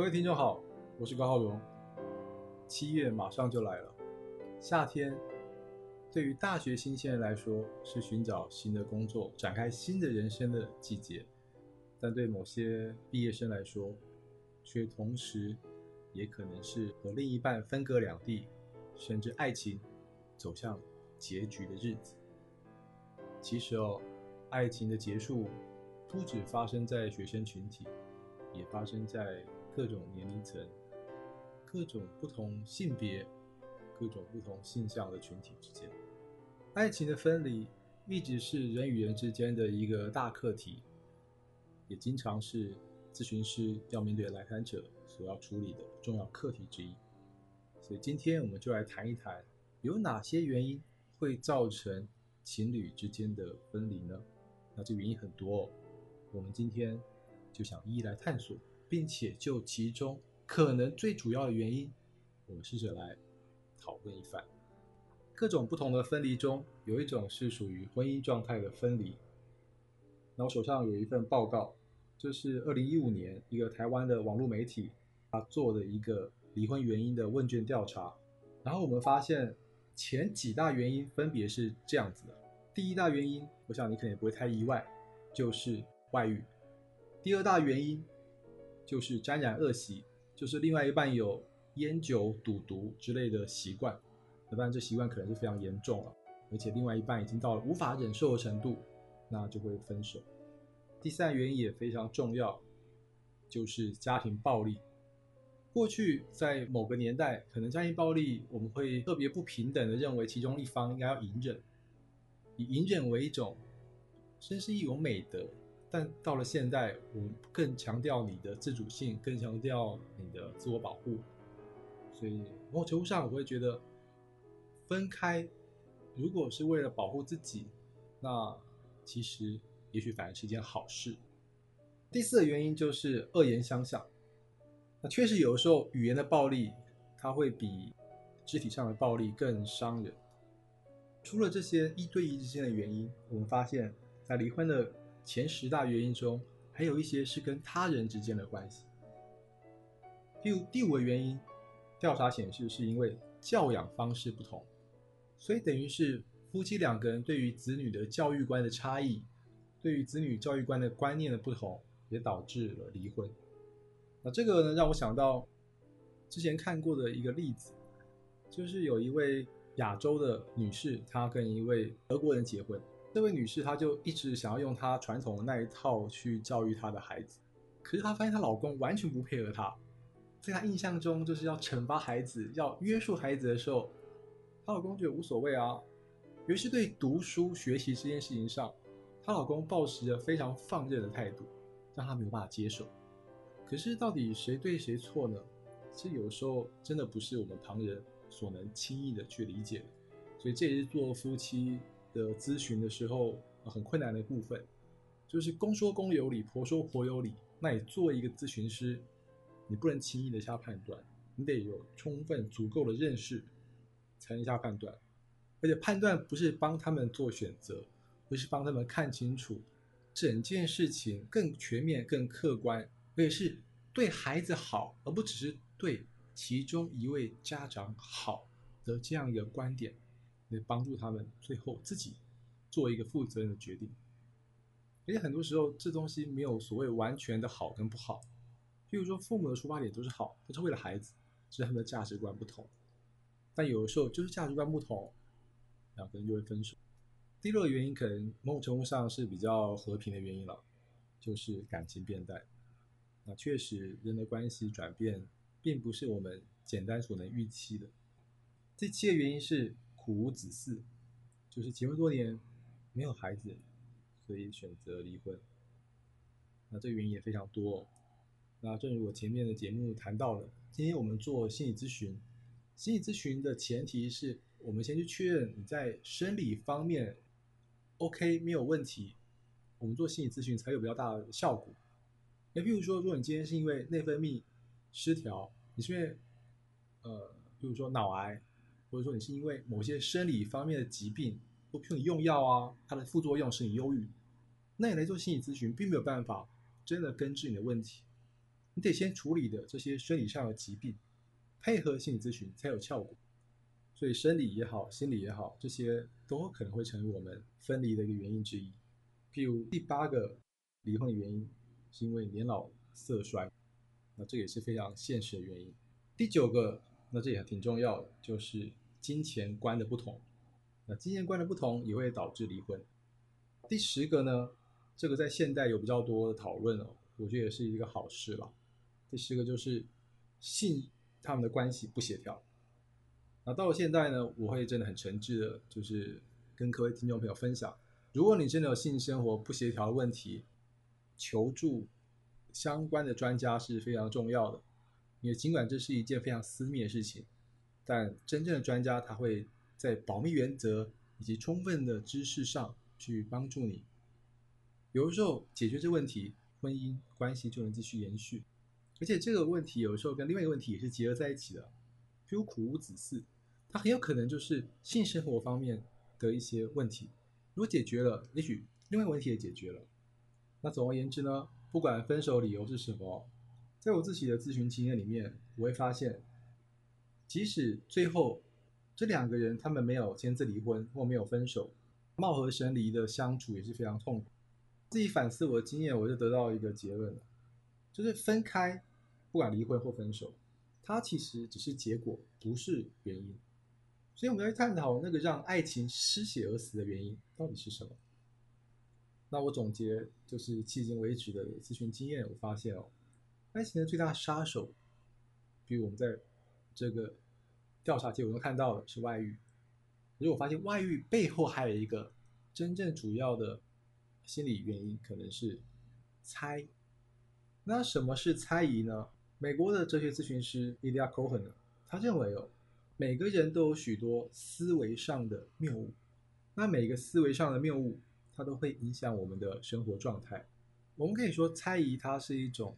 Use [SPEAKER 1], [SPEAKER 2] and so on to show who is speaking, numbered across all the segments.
[SPEAKER 1] 各位听众好，我是高浩荣。七月马上就来了，夏天对于大学新鲜人来说是寻找新的工作、展开新的人生的季节，但对某些毕业生来说，却同时也可能是和另一半分隔两地，甚至爱情走向结局的日子。其实哦，爱情的结束不止发生在学生群体，也发生在各种年龄层、各种不同性别、各种不同性向的群体之间。爱情的分离一直是人与人之间的一个大课题，也经常是咨询师要面对来谈者所要处理的重要课题之一。所以今天我们就来谈一谈，有哪些原因会造成情侣之间的分离呢？那这原因很多、哦，我们今天就想一一来探索，并且就其中可能最主要的原因，我们试着来讨论一番。各种不同的分离中，有一种是属于婚姻状态的分离。那我手上有一份报告，这是二零一五年一个台湾的网络媒体他做的一个离婚原因的问卷调查。然后我们发现前几大原因分别是这样子的：第一大原因，我想你可能也不会太意外，就是外遇；第二大原因就是沾染恶习，就是另外一半有烟酒赌毒之类的习惯。那当然，这习惯可能是非常严重了，而且另外一半已经到了无法忍受的程度，那就会分手。第三原因也非常重要，就是家庭暴力。过去在某个年代，可能家庭暴力我们会特别不平等的认为其中一方应该要隐忍，以隐忍为一种，真是一种美德。但到了现在，我们更强调你的自主性，更强调你的自我保护。所以某种程度上，我会觉得。分开，如果是为了保护自己，那其实也许反而是一件好事。第四个原因就是恶言相向。那确实有的时候语言的暴力，它会比肢体上的暴力更伤人。除了这些一对一之间的原因，我们发现，在离婚的前十大原因中，还有一些是跟他人之间的关系。第五第五个原因，调查显示是因为教养方式不同。所以等于是夫妻两个人对于子女的教育观的差异，对于子女教育观的观念的不同，也导致了离婚。那这个呢，让我想到之前看过的一个例子，就是有一位亚洲的女士，她跟一位德国人结婚。这位女士她就一直想要用她传统的那一套去教育她的孩子，可是她发现她老公完全不配合她，在她印象中就是要惩罚孩子、要约束孩子的时候。她老公觉得无所谓啊，尤其对读书学习这件事情上，她老公抱持着非常放任的态度，让她没有办法接受。可是到底谁对谁错呢？这有时候真的不是我们旁人所能轻易的去理解的。所以这也是做夫妻的咨询的时候很困难的部分，就是公说公有理，婆说婆有理。那你作为一个咨询师，你不能轻易的下判断，你得有充分足够的认识。才能下判断，而且判断不是帮他们做选择，不是帮他们看清楚整件事情更全面、更客观，而且是对孩子好，而不只是对其中一位家长好的这样一个观点，来帮助他们最后自己做一个负责任的决定。而且很多时候，这东西没有所谓完全的好跟不好。譬如说，父母的出发点都是好，都是为了孩子，只是他们的价值观不同。但有的时候就是价值观不同，两个人就会分手。第六个原因可能某种程度上是比较和平的原因了，就是感情变淡。那确实人的关系转变并不是我们简单所能预期的。第七个原因是苦无子嗣，就是结婚多年没有孩子，所以选择离婚。那这原因也非常多。那正如我前面的节目谈到了，今天我们做心理咨询。心理咨询的前提是我们先去确认你在生理方面 OK 没有问题，我们做心理咨询才有比较大的效果。那譬如说，如果你今天是因为内分泌失调，你是因为呃，比如说脑癌，或者说你是因为某些生理方面的疾病，或譬如你用药啊，它的副作用使你忧郁，那你来做心理咨询并没有办法真的根治你的问题。你得先处理的这些生理上的疾病，配合心理咨询才有效果。所以生理也好，心理也好，这些都可能会成为我们分离的一个原因之一。譬如第八个离婚的原因是因为年老色衰，那这也是非常现实的原因。第九个，那这也挺重要的，就是金钱观的不同。那金钱观的不同也会导致离婚。第十个呢，这个在现代有比较多的讨论哦，我觉得也是一个好事了。第十个就是性他们的关系不协调。那到了现在呢，我会真的很诚挚的，就是跟各位听众朋友分享，如果你真的有性生活不协调的问题，求助相关的专家是非常重要的。因为尽管这是一件非常私密的事情，但真正的专家他会在保密原则以及充分的知识上去帮助你。有的时候解决这问题，婚姻关系就能继续延续。而且这个问题有时候跟另外一个问题也是结合在一起的，譬如苦无子嗣，它很有可能就是性生活方面的一些问题。如果解决了，也许另外一个问题也解决了。那总而言之呢，不管分手理由是什么，在我自己的咨询经验里面，我会发现，即使最后这两个人他们没有签字离婚或没有分手，貌合神离的相处也是非常痛苦。自己反思我的经验，我就得到一个结论了，就是分开。不管离婚或分手，它其实只是结果，不是原因。所以我们要去探讨那个让爱情失血而死的原因到底是什么。那我总结就是迄今为止的咨询经验，我发现哦，爱情的最大杀手，比如我们在这个调查结果中看到的是外遇。可是我发现外遇背后还有一个真正主要的心理原因，可能是猜。那什么是猜疑呢？美国的哲学咨询师 Ilya Cohen 他认为哦，每个人都有许多思维上的谬误，那每个思维上的谬误，它都会影响我们的生活状态。我们可以说猜疑它是一种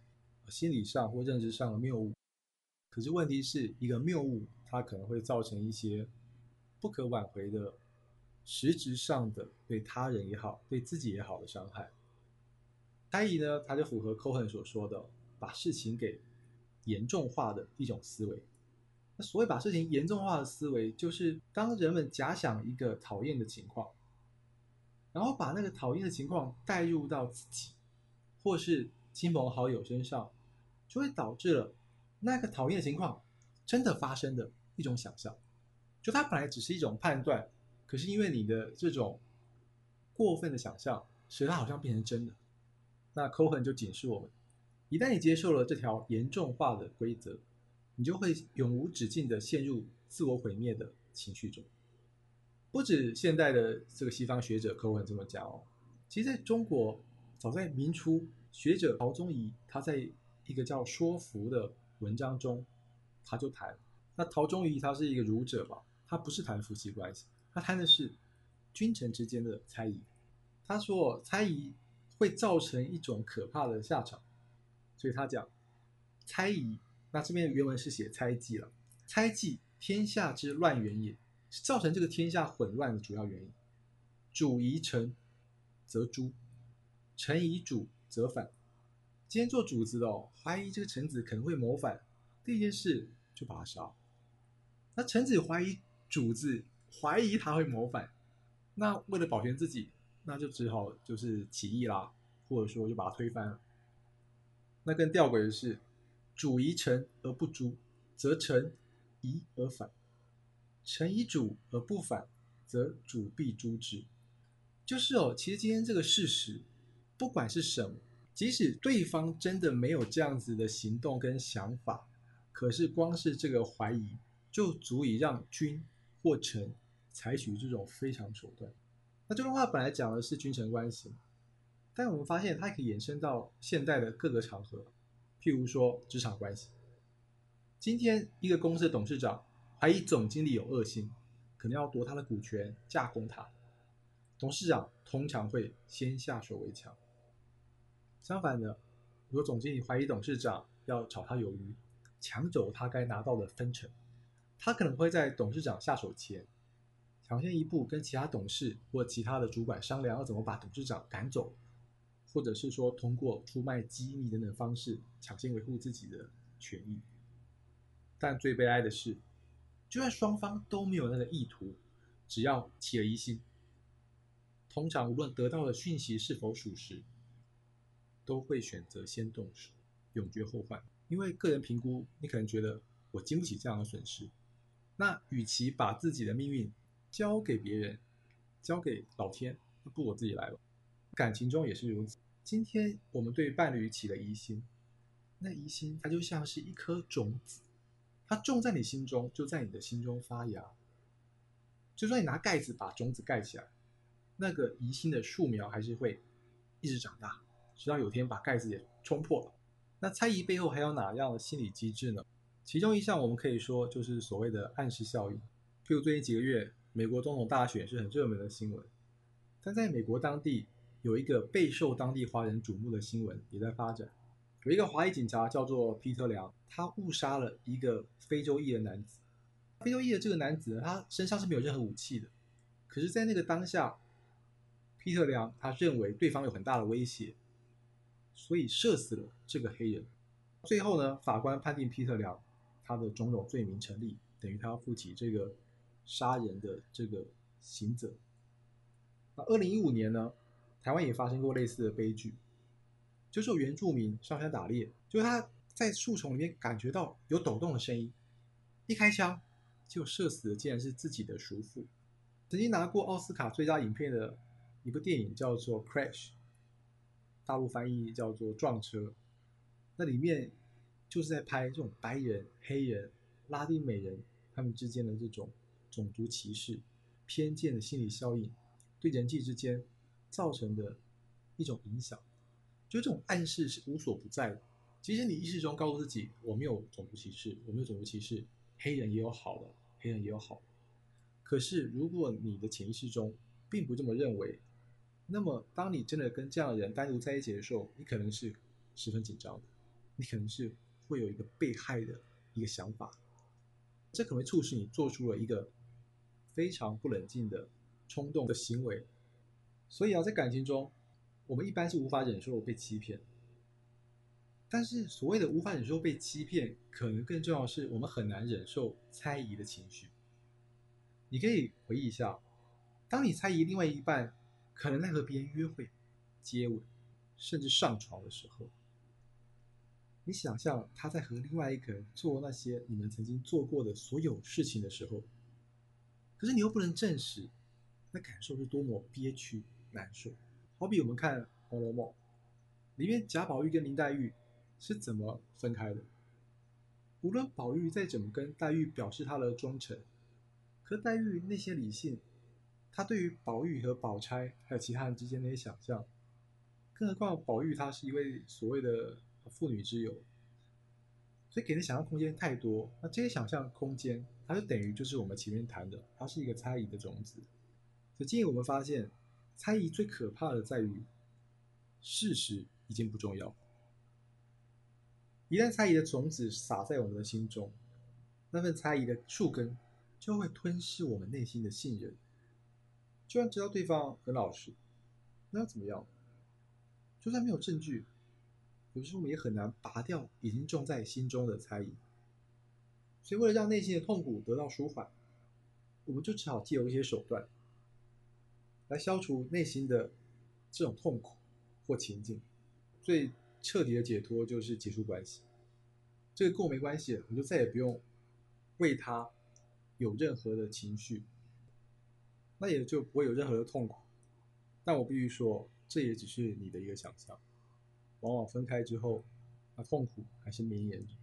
[SPEAKER 1] 心理上或认知上的谬误，可是问题是一个谬误，它可能会造成一些不可挽回的实质上的对他人也好，对自己也好的伤害。猜疑呢，它就符合 Cohen 所说的，把事情给。严重化的一种思维。那所谓把事情严重化的思维，就是当人们假想一个讨厌的情况，然后把那个讨厌的情况带入到自己或是亲朋好友身上，就会导致了那个讨厌的情况真的发生的一种想象。就它本来只是一种判断，可是因为你的这种过分的想象，使它好像变成真的。那科恩就警示我们。一旦你接受了这条严重化的规则，你就会永无止境的陷入自我毁灭的情绪中。不止现代的这个西方学者科文这么讲哦，其实在中国，早在明初，学者陶宗仪他在一个叫《说服》的文章中，他就谈。那陶宗仪他是一个儒者吧，他不是谈夫妻关系，他谈的是君臣之间的猜疑。他说猜疑会造成一种可怕的下场。所以他讲猜疑，那这边原文是写猜忌了。猜忌，天下之乱源也，是造成这个天下混乱的主要原因。主疑臣，则诛；臣疑主，则反。今天做主子的哦，怀疑这个臣子可能会谋反，第一件事就把他杀。那臣子怀疑主子，怀疑他会谋反，那为了保全自己，那就只好就是起义啦，或者说就把他推翻了。那更吊诡的是，主疑臣而不诛，则臣疑而反；臣疑主而不反，则主必诛之。就是哦，其实今天这个事实，不管是什么，即使对方真的没有这样子的行动跟想法，可是光是这个怀疑，就足以让君或臣采取这种非常手段。那这段话本来讲的是君臣关系。但我们发现，它可以延伸到现代的各个场合，譬如说职场关系。今天一个公司的董事长怀疑总经理有恶心，可能要夺他的股权，架空他。董事长通常会先下手为强。相反的，如果总经理怀疑董事长要炒他鱿鱼，抢走他该拿到的分成，他可能会在董事长下手前，抢先一步跟其他董事或其他的主管商量，要怎么把董事长赶走。或者是说通过出卖机密等等方式抢先维护自己的权益。但最悲哀的是，就算双方都没有那个意图，只要起了疑心，通常无论得到的讯息是否属实，都会选择先动手，永绝后患。因为个人评估，你可能觉得我经不起这样的损失，那与其把自己的命运交给别人，交给老天，不如我自己来吧。感情中也是如此。今天我们对伴侣起了疑心，那疑心它就像是一颗种子，它种在你心中，就在你的心中发芽。就算你拿盖子把种子盖起来，那个疑心的树苗还是会一直长大，直到有天把盖子也冲破了。那猜疑背后还有哪样的心理机制呢？其中一项我们可以说就是所谓的暗示效应。譬如最近几个月，美国总统大选是很热门的新闻，但在美国当地有一个备受当地华人瞩目的新闻也在发展。有一个华裔警察叫做皮特良，他误杀了一个非洲裔的男子。非洲裔的这个男子，他身上是没有任何武器的，可是，在那个当下，皮特良他认为对方有很大的威胁。所以射死了这个黑人。最后呢，法官判定皮特良他的种种罪名成立，等于他要负起这个杀人的这个刑责。那二零一五年呢，台湾也发生过类似的悲剧，就是有原住民上山打猎，就是他在树丛里面感觉到有抖动的声音，一开枪就射死的竟然是自己的叔父。曾经拿过奥斯卡最佳影片的一部电影叫做《Crash》。大陆翻译叫做撞车，那里面就是在拍这种白人、黑人、拉丁美人他们之间的这种种族歧视、偏见的心理效应对人际之间造成的一种影响。就这种暗示是无所不在的。其实你意识中告诉自己，我没有种族歧视，我没有种族歧视，黑人也有好的，黑人也有好。可是如果你的潜意识中并不这么认为。那么，当你真的跟这样的人单独在一起的时候，你可能是十分紧张的，你可能是会有一个被害的一个想法，这可能会促使你做出了一个非常不冷静的冲动的行为。所以啊，在感情中，我们一般是无法忍受被欺骗，但是所谓的无法忍受被欺骗，可能更重要的是我们很难忍受猜疑的情绪。你可以回忆一下，当你猜疑另外一半。可能在和别人约会、接吻，甚至上床的时候，你想象他在和另外一个人做那些你们曾经做过的所有事情的时候，可是你又不能证实，那感受是多么憋屈难受。好比我们看《红楼梦》，里面贾宝玉跟林黛玉是怎么分开的？无论宝玉再怎么跟黛玉表示他的忠诚，可黛玉那些理性。他对于宝玉和宝钗还有其他人之间的那些想象，更何况宝玉他是一位所谓的妇女之友，所以给的想象空间太多。那这些想象空间，它就等于就是我们前面谈的，它是一个猜疑的种子。所以今天我们发现，猜疑最可怕的在于，事实已经不重要。一旦猜疑的种子撒在我们的心中，那份猜疑的树根就会吞噬我们内心的信任。就算知道对方很老实，那又怎么样？就算没有证据，有时候我们也很难拔掉已经种在心中的猜疑。所以，为了让内心的痛苦得到舒缓，我们就只好借由一些手段来消除内心的这种痛苦或情境。最彻底的解脱就是结束关系。这个跟我没关系，我就再也不用为他有任何的情绪。那也就不会有任何的痛苦，但我必须说，这也只是你的一个想象。往往分开之后，那痛苦还是绵延着。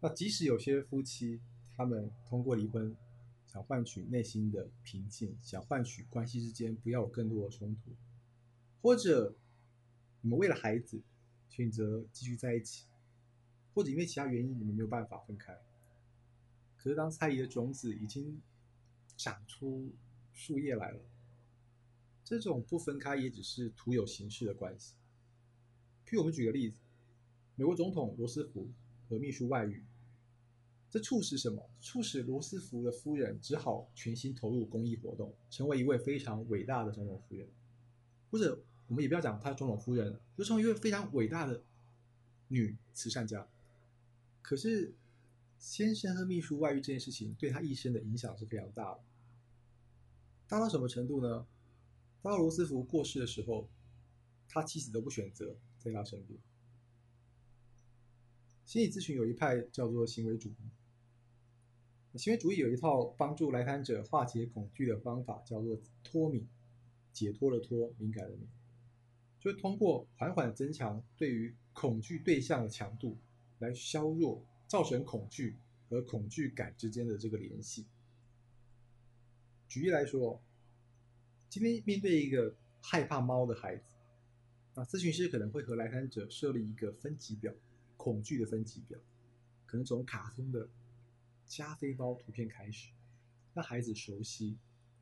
[SPEAKER 1] 那即使有些夫妻，他们通过离婚，想换取内心的平静，想换取关系之间不要有更多的冲突，或者你们为了孩子选择继续在一起，或者因为其他原因你们没有办法分开，可是当猜疑的种子已经。长出树叶来了，这种不分开也只是徒有形式的关系。譬如我们举个例子，美国总统罗斯福和秘书外遇，这促使什么？促使罗斯福的夫人只好全心投入公益活动，成为一位非常伟大的总统夫人。或者我们也不要讲她总统夫人，就成为一位非常伟大的女慈善家。可是，先生和秘书外遇这件事情对他一生的影响是非常大的。大到什么程度呢？到罗斯福过世的时候，他妻子都不选择在他身边。心理咨询有一派叫做行为主义，行为主义有一套帮助来谈者化解恐惧的方法，叫做脱敏，解脱的脱，敏感的敏，就是通过缓缓增强对于恐惧对象的强度，来削弱造成恐惧和恐惧感之间的这个联系。举例来说，今天面对一个害怕猫的孩子，那咨询师可能会和来访者设立一个分级表。恐惧的分级表，可能从卡通的加菲猫图片开始，让孩子熟悉，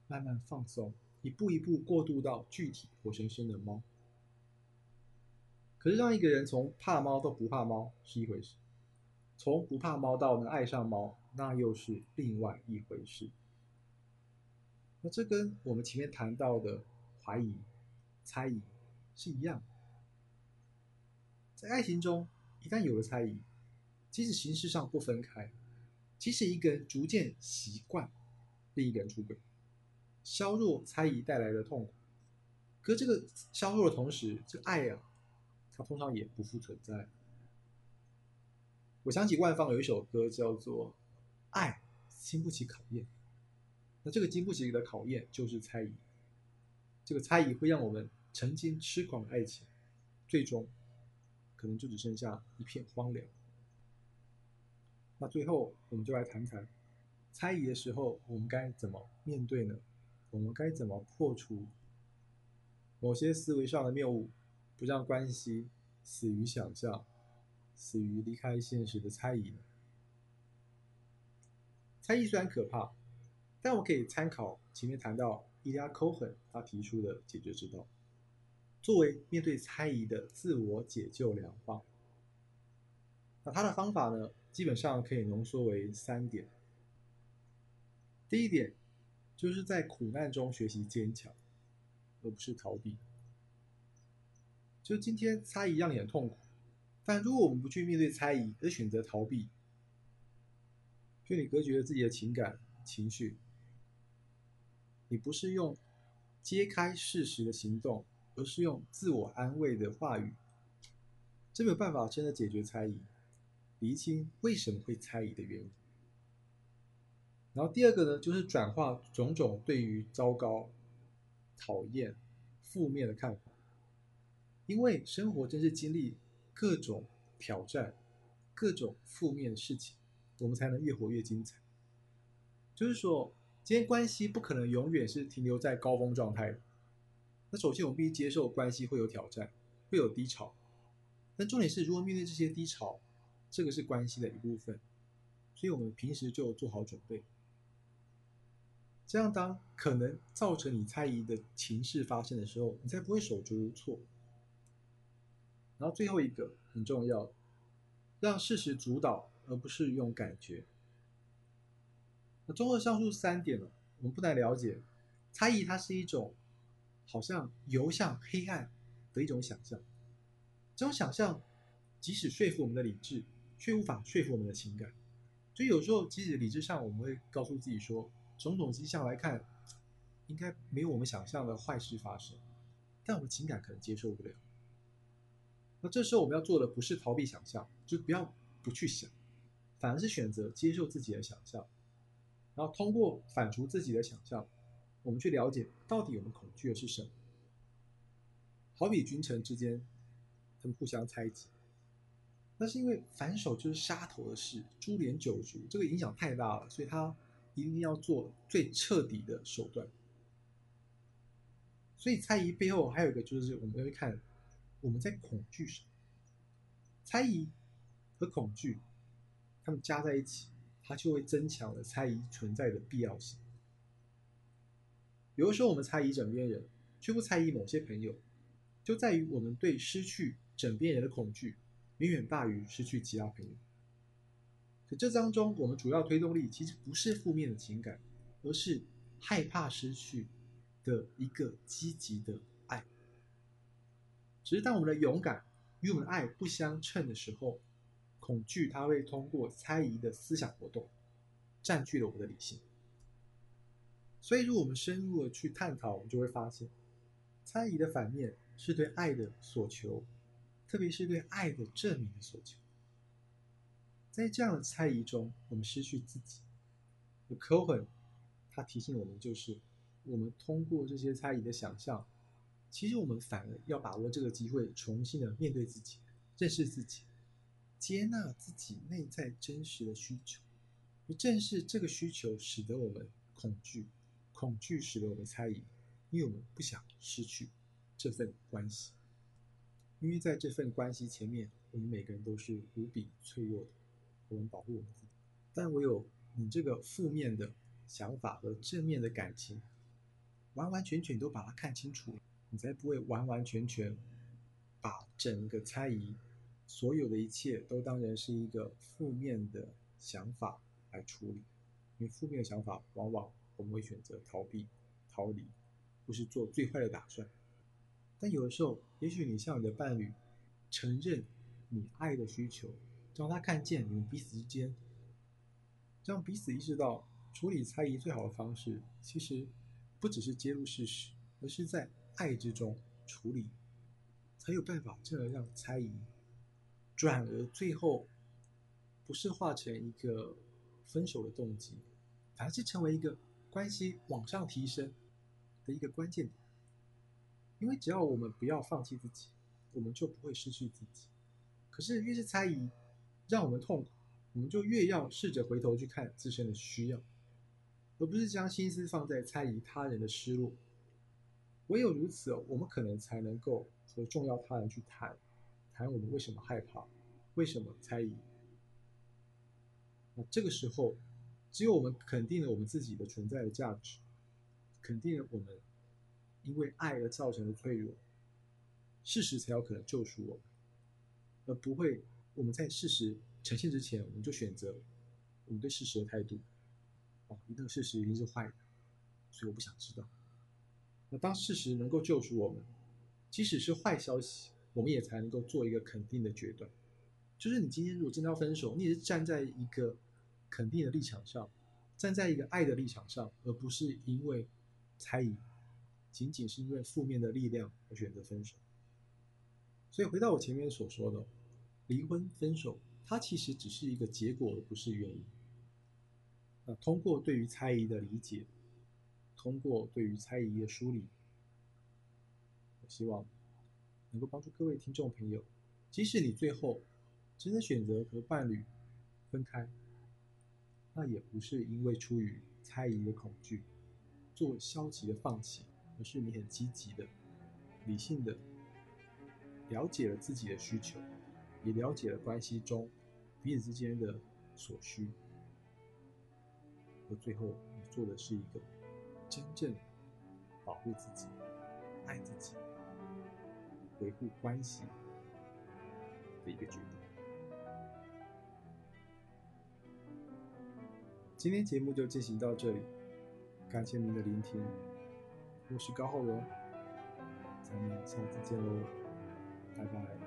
[SPEAKER 1] 慢慢放松，一步一步过渡到具体活生生的猫。可是让一个人从怕猫到不怕猫是一回事，从不怕猫到能爱上猫，那又是另外一回事。那这跟我们前面谈到的怀疑、猜疑是一样，在爱情中。一旦有了猜疑，即使形式上不分开，即使一个人逐渐习惯另一个人出轨，削弱猜疑带来的痛苦，可这个削弱的同时，这个爱啊，它通常也不复存在。我想起万芳有一首歌叫做《爱经不起考验》，那这个经不起的考验就是猜疑，这个猜疑会让我们曾经痴狂的爱情，最终。可能就只剩下一片荒凉。那最后，我们就来谈谈猜疑的时候，我们该怎么面对呢？我们该怎么破除某些思维上的谬误，不让关系死于想象，死于离开现实的猜疑呢？猜疑虽然可怕，但我可以参考前面谈到伊利亚·科亨他提出的解决之道。作为面对猜疑的自我解救良方，那他的方法呢，基本上可以浓缩为三点。第一点，就是在苦难中学习坚强，而不是逃避。就今天猜疑让你很痛苦，但如果我们不去面对猜疑，而选择逃避，就你隔绝了自己的情感情绪，你不是用揭开事实的行动。而是用自我安慰的话语，这没有办法真的解决猜疑，厘清为什么会猜疑的原因。然后第二个呢，就是转化种种对于糟糕、讨厌、负面的看法，因为生活真是经历各种挑战、各种负面的事情，我们才能越活越精彩。就是说，今天关系不可能永远是停留在高峰状态。那首先，我们必须接受关系会有挑战，会有低潮。但重点是，如何面对这些低潮，这个是关系的一部分。所以，我们平时就做好准备。这样，当可能造成你猜疑的情势发生的时候，你才不会手足无措。然后，最后一个很重要，让事实主导，而不是用感觉。那综合上述三点呢，我们不难了解，猜疑它是一种。好像游向黑暗的一种想象，这种想象即使说服我们的理智，却无法说服我们的情感。所以有时候，即使理智上我们会告诉自己说，种种迹象来看，应该没有我们想象的坏事发生，但我们情感可能接受不了。那这时候我们要做的不是逃避想象，就不要不去想，反而是选择接受自己的想象，然后通过反刍自己的想象。我们去了解到底我们恐惧的是什么？好比君臣之间，他们互相猜忌，那是因为反手就是杀头的事，株连九族，这个影响太大了，所以他一定要做最彻底的手段。所以猜疑背后还有一个就是，我们会看我们在恐惧什么。猜疑和恐惧，他们加在一起，它就会增强了猜疑存在的必要性。有的时候，我们猜疑枕边人，却不猜疑某些朋友，就在于我们对失去枕边人的恐惧远远大于失去其他朋友。可这当中，我们主要推动力其实不是负面的情感，而是害怕失去的一个积极的爱。只是当我们的勇敢与我们的爱不相称的时候，恐惧它会通过猜疑的思想活动，占据了我的理性。所以，如果我们深入的去探讨，我们就会发现，猜疑的反面是对爱的所求，特别是对爱的证明的所求。在这样的猜疑中，我们失去自己。Cohen 他提醒我们，就是我们通过这些猜疑的想象，其实我们反而要把握这个机会，重新的面对自己，认识自己，接纳自己内在真实的需求。也正是这个需求，使得我们恐惧。恐惧使得我们猜疑，因为我们不想失去这份关系。因为在这份关系前面，我们每个人都是无比脆弱的，我们保护我们自己。但唯有你这个负面的想法和正面的感情，完完全全都把它看清楚，你才不会完完全全把整个猜疑，所有的一切都当然是一个负面的想法来处理。因为负面的想法往往。我们会选择逃避、逃离，不是做最坏的打算。但有的时候，也许你向你的伴侣承认你爱的需求，让他看见你们彼此之间，让彼此意识到处理猜疑最好的方式，其实不只是揭露事实，而是在爱之中处理，才有办法真的让猜疑转而最后不是化成一个分手的动机，反而是成为一个。关系往上提升的一个关键点，因为只要我们不要放弃自己，我们就不会失去自己。可是越是猜疑让我们痛苦，我们就越要试着回头去看自身的需要，而不是将心思放在猜疑他人的失落。唯有如此，我们可能才能够和重要他人去谈，谈我们为什么害怕，为什么猜疑。那这个时候。只有我们肯定了我们自己的存在的价值，肯定了我们因为爱而造成的脆弱，事实才有可能救赎我们，而不会我们在事实呈现之前，我们就选择我们对事实的态度。哦，那个事实一定是坏的，所以我不想知道。那当事实能够救赎我们，即使是坏消息，我们也才能够做一个肯定的决断。就是你今天如果真的要分手，你也是站在一个。肯定的立场上，站在一个爱的立场上，而不是因为猜疑，仅仅是因为负面的力量而选择分手。所以回到我前面所说的，离婚分手，它其实只是一个结果，而不是原因。那通过对于猜疑的理解，通过对于猜疑的梳理，我希望能够帮助各位听众朋友，即使你最后真的选择和伴侣分开。那也不是因为出于猜疑的恐惧，做消极的放弃，而是你很积极的、理性的了解了自己的需求，也了解了关系中彼此之间的所需，而最后你做的是一个真正保护自己、爱自己、维护关系的一个决定。今天节目就进行到这里，感谢您的聆听，我是高浩荣，咱们下次见喽，拜拜。